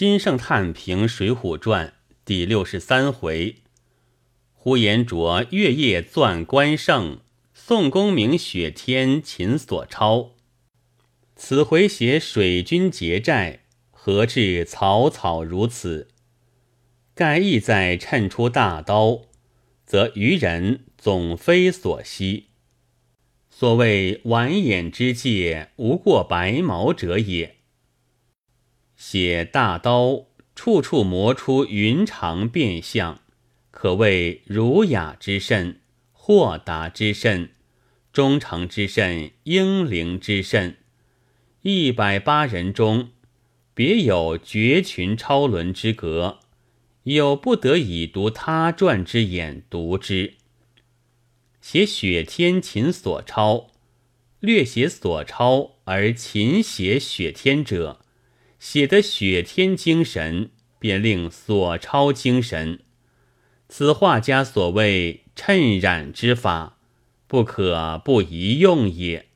金圣叹评《水浒传》第六十三回：呼延灼月夜钻关胜，宋公明雪天擒索超。此回写水军劫寨，何至草草如此？盖意在趁出大刀，则愚人总非所惜。所谓完眼之界，无过白毛者也。写大刀，处处磨出云长变相，可谓儒雅之甚，豁达之甚，忠诚之甚，英灵之甚。一百八人中，别有绝群超伦之格，有不得已读他传之眼读之。写雪天秦所超，略写所超而秦写雪天者。写的雪天精神，便令所超精神。此画家所谓趁染之法，不可不宜用也。